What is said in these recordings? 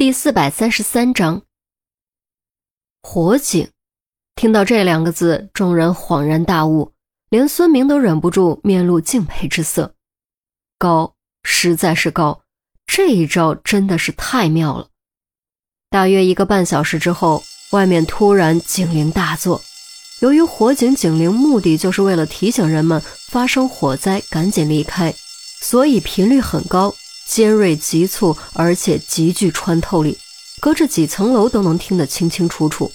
第四百三十三章，火警。听到这两个字，众人恍然大悟，连孙明都忍不住面露敬佩之色。高，实在是高，这一招真的是太妙了。大约一个半小时之后，外面突然警铃大作。由于火警警铃目的就是为了提醒人们发生火灾赶紧离开，所以频率很高。尖锐、急促，而且极具穿透力，隔着几层楼都能听得清清楚楚。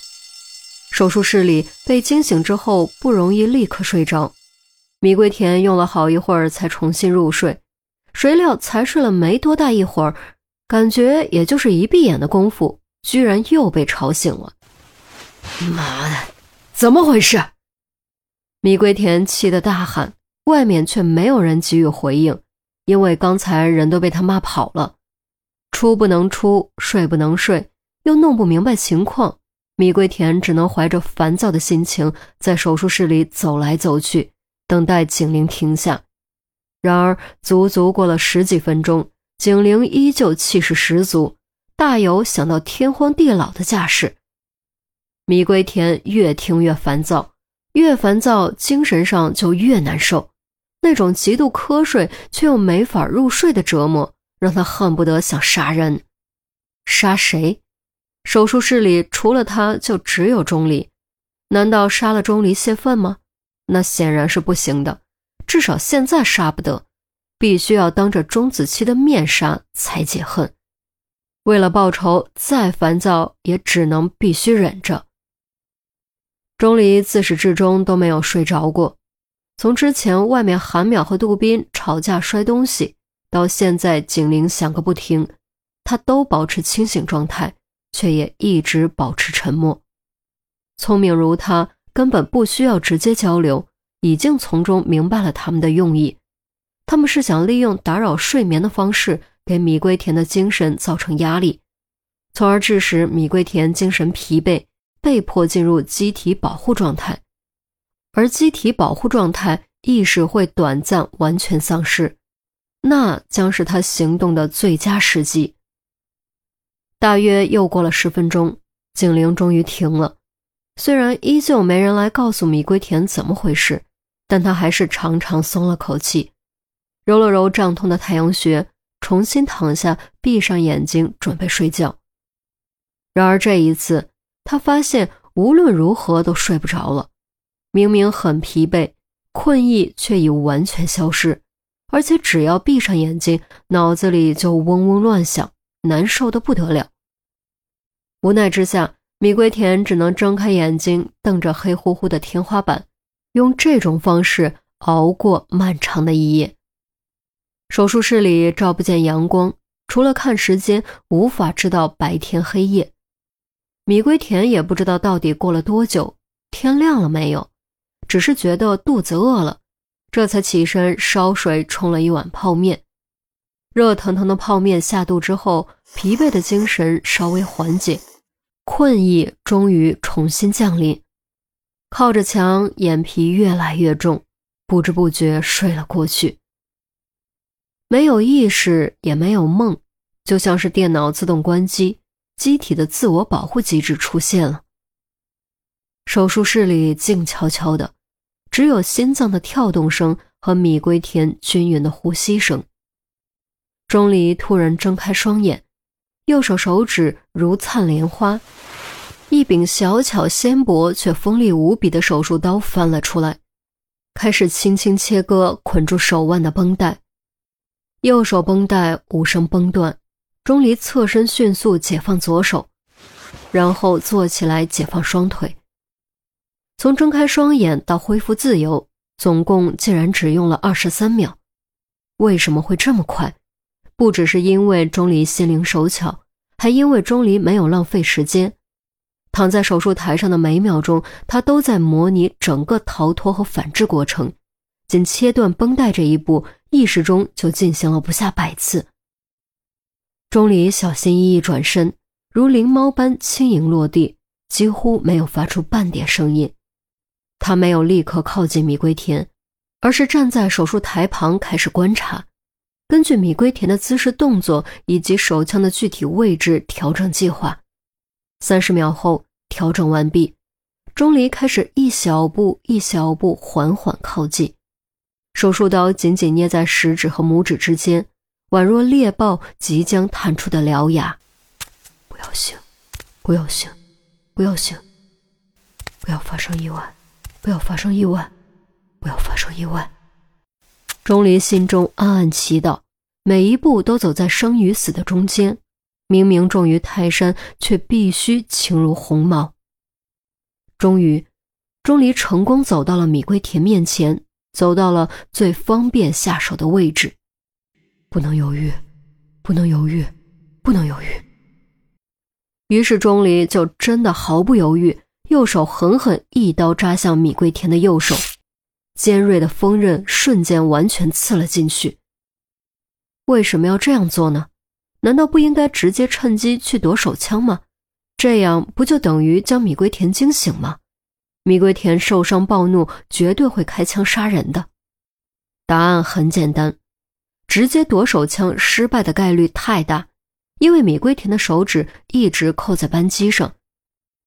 手术室里被惊醒之后不容易立刻睡着，米桂田用了好一会儿才重新入睡。谁料才睡了没多大一会儿，感觉也就是一闭眼的功夫，居然又被吵醒了。妈的，怎么回事？米桂田气得大喊，外面却没有人给予回应。因为刚才人都被他骂跑了，出不能出，睡不能睡，又弄不明白情况，米桂田只能怀着烦躁的心情在手术室里走来走去，等待警铃停下。然而，足足过了十几分钟，警铃依旧气势十足，大有想到天荒地老的架势。米桂田越听越烦躁，越烦躁，精神上就越难受。那种极度瞌睡却又没法入睡的折磨，让他恨不得想杀人。杀谁？手术室里除了他就只有钟离，难道杀了钟离泄愤吗？那显然是不行的，至少现在杀不得，必须要当着钟子期的面杀才解恨。为了报仇，再烦躁也只能必须忍着。钟离自始至终都没有睡着过。从之前外面韩淼和杜宾吵架摔东西，到现在警铃响个不停，他都保持清醒状态，却也一直保持沉默。聪明如他，根本不需要直接交流，已经从中明白了他们的用意。他们是想利用打扰睡眠的方式，给米龟田的精神造成压力，从而致使米龟田精神疲惫，被迫进入机体保护状态。而机体保护状态，意识会短暂完全丧失，那将是他行动的最佳时机。大约又过了十分钟，警铃终于停了。虽然依旧没人来告诉米龟田怎么回事，但他还是长长松了口气，揉了揉胀痛的太阳穴，重新躺下，闭上眼睛准备睡觉。然而这一次，他发现无论如何都睡不着了。明明很疲惫，困意却已完全消失，而且只要闭上眼睛，脑子里就嗡嗡乱响，难受的不得了。无奈之下，米龟田只能睁开眼睛，瞪着黑乎乎的天花板，用这种方式熬过漫长的一夜。手术室里照不见阳光，除了看时间，无法知道白天黑夜。米龟田也不知道到底过了多久，天亮了没有。只是觉得肚子饿了，这才起身烧水冲了一碗泡面。热腾腾的泡面下肚之后，疲惫的精神稍微缓解，困意终于重新降临。靠着墙，眼皮越来越重，不知不觉睡了过去。没有意识，也没有梦，就像是电脑自动关机，机体的自我保护机制出现了。手术室里静悄悄的，只有心脏的跳动声和米龟田均匀的呼吸声。钟离突然睁开双眼，右手手指如灿莲花，一柄小巧纤薄却锋利无比的手术刀翻了出来，开始轻轻切割捆住手腕的绷带。右手绷带无声崩断，钟离侧身迅速解放左手，然后坐起来解放双腿。从睁开双眼到恢复自由，总共竟然只用了二十三秒。为什么会这么快？不只是因为钟离心灵手巧，还因为钟离没有浪费时间。躺在手术台上的每秒钟，他都在模拟整个逃脱和反制过程。仅切断绷带这一步，意识中就进行了不下百次。钟离小心翼翼转身，如灵猫般轻盈落地，几乎没有发出半点声音。他没有立刻靠近米龟田，而是站在手术台旁开始观察。根据米龟田的姿势、动作以及手枪的具体位置调整计划。三十秒后，调整完毕，钟离开始一小步一小步缓缓靠近，手术刀紧紧捏在食指和拇指之间，宛若猎豹即将探出的獠牙。不要醒，不要醒，不要醒，不要发生意外，不要发生意外，不要发生意外。钟离心中暗暗祈祷，每一步都走在生与死的中间。明明重于泰山，却必须轻如鸿毛。终于，钟离成功走到了米龟田面前，走到了最方便下手的位置。不能犹豫，不能犹豫，不能犹豫。于是，钟离就真的毫不犹豫，右手狠狠一刀扎向米龟田的右手。尖锐的锋刃瞬间完全刺了进去。为什么要这样做呢？难道不应该直接趁机去夺手枪吗？这样不就等于将米龟田惊醒吗？米龟田受伤暴怒，绝对会开枪杀人的。答案很简单，直接夺手枪失败的概率太大，因为米龟田的手指一直扣在扳机上，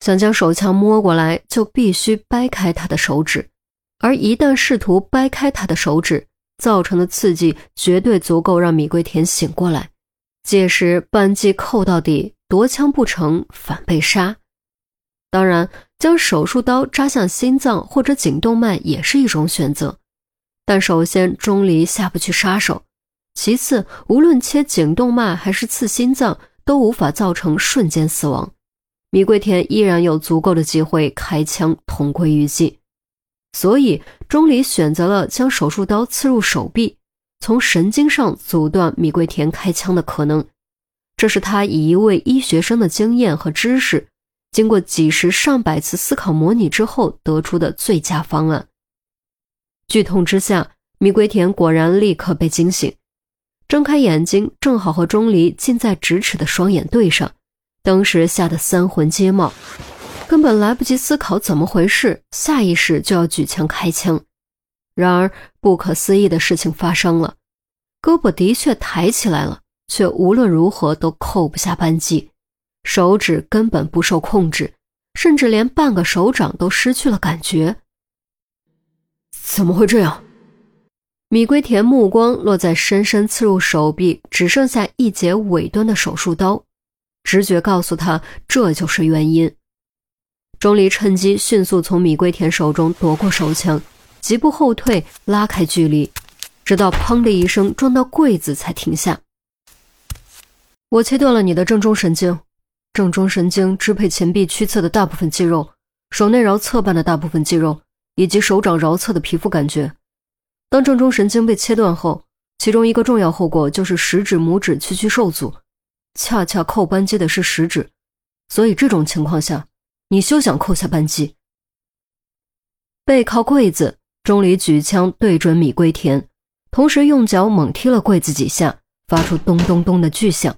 想将手枪摸过来，就必须掰开他的手指。而一旦试图掰开他的手指，造成的刺激绝对足够让米龟田醒过来。届时扳机扣到底，夺枪不成反被杀。当然，将手术刀扎向心脏或者颈动脉也是一种选择。但首先，钟离下不去杀手；其次，无论切颈动脉还是刺心脏，都无法造成瞬间死亡。米龟田依然有足够的机会开枪同归于尽。所以，钟离选择了将手术刀刺入手臂，从神经上阻断米桂田开枪的可能。这是他以一位医学生的经验和知识，经过几十上百次思考模拟之后得出的最佳方案。剧痛之下，米桂田果然立刻被惊醒，睁开眼睛，正好和钟离近在咫尺的双眼对上，当时吓得三魂皆冒。根本来不及思考怎么回事，下意识就要举枪开枪。然而，不可思议的事情发生了：胳膊的确抬起来了，却无论如何都扣不下扳机，手指根本不受控制，甚至连半个手掌都失去了感觉。怎么会这样？米龟田目光落在深深刺入手臂、只剩下一截尾端的手术刀，直觉告诉他，这就是原因。钟离趁机迅速从米龟田手中夺过手枪，疾步后退，拉开距离，直到砰的一声撞到柜子才停下。我切断了你的正中神经，正中神经支配前臂屈侧的大部分肌肉，手内桡侧半的大部分肌肉，以及手掌桡侧的皮肤感觉。当正中神经被切断后，其中一个重要后果就是食指、拇指屈曲受阻，恰恰扣扳机的是食指，所以这种情况下。你休想扣下扳机！背靠柜子，钟离举枪对准米龟田，同时用脚猛踢了柜子几下，发出咚咚咚的巨响。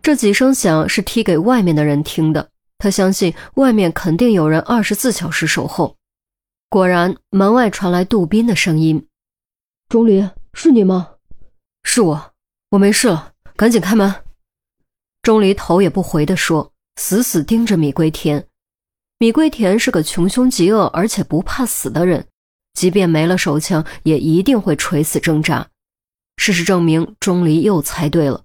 这几声响是踢给外面的人听的，他相信外面肯定有人二十四小时守候。果然，门外传来杜宾的声音：“钟离，是你吗？是我，我没事了，赶紧开门。”钟离头也不回地说，死死盯着米龟田。米龟田是个穷凶极恶而且不怕死的人，即便没了手枪，也一定会垂死挣扎。事实证明，钟离又猜对了。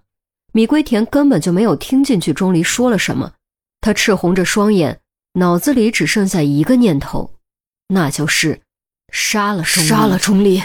米龟田根本就没有听进去钟离说了什么，他赤红着双眼，脑子里只剩下一个念头，那就是杀了杀了钟离。